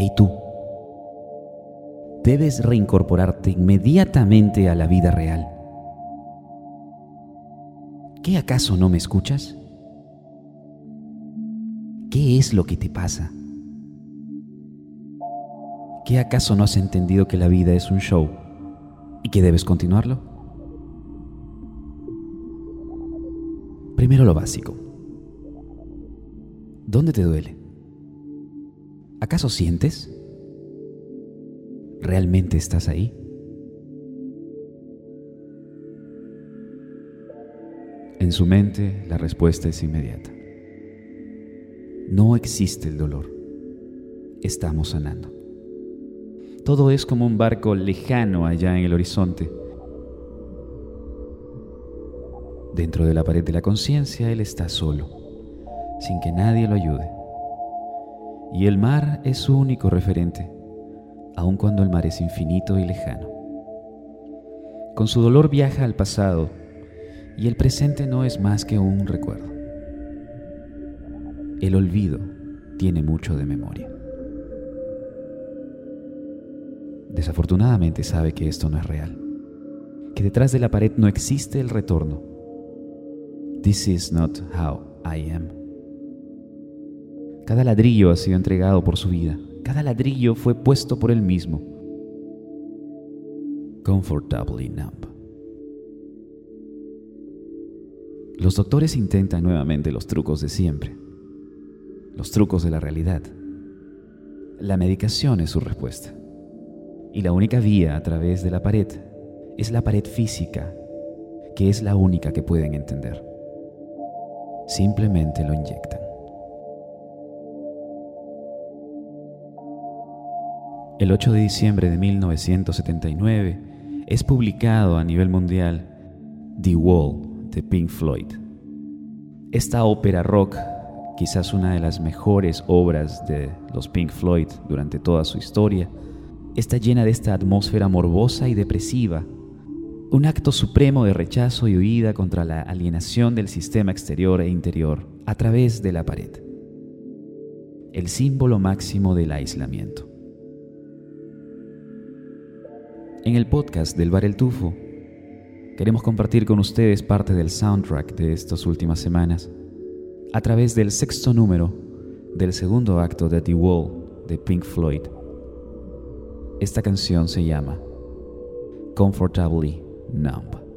Hey tú, debes reincorporarte inmediatamente a la vida real. ¿Qué acaso no me escuchas? ¿Qué es lo que te pasa? ¿Qué acaso no has entendido que la vida es un show y que debes continuarlo? Primero lo básico. ¿Dónde te duele? ¿Acaso sientes? ¿Realmente estás ahí? En su mente la respuesta es inmediata. No existe el dolor. Estamos sanando. Todo es como un barco lejano allá en el horizonte. Dentro de la pared de la conciencia él está solo, sin que nadie lo ayude. Y el mar es su único referente, aun cuando el mar es infinito y lejano. Con su dolor viaja al pasado y el presente no es más que un recuerdo. El olvido tiene mucho de memoria. Desafortunadamente sabe que esto no es real, que detrás de la pared no existe el retorno. This is not how I am. Cada ladrillo ha sido entregado por su vida. Cada ladrillo fue puesto por él mismo. Comfortably numb. Los doctores intentan nuevamente los trucos de siempre, los trucos de la realidad. La medicación es su respuesta. Y la única vía a través de la pared es la pared física, que es la única que pueden entender. Simplemente lo inyectan. El 8 de diciembre de 1979 es publicado a nivel mundial The Wall de Pink Floyd. Esta ópera rock, quizás una de las mejores obras de los Pink Floyd durante toda su historia, está llena de esta atmósfera morbosa y depresiva, un acto supremo de rechazo y huida contra la alienación del sistema exterior e interior a través de la pared, el símbolo máximo del aislamiento. En el podcast del Bar El Tufo, queremos compartir con ustedes parte del soundtrack de estas últimas semanas a través del sexto número del segundo acto de The Wall de Pink Floyd. Esta canción se llama Comfortably Numb.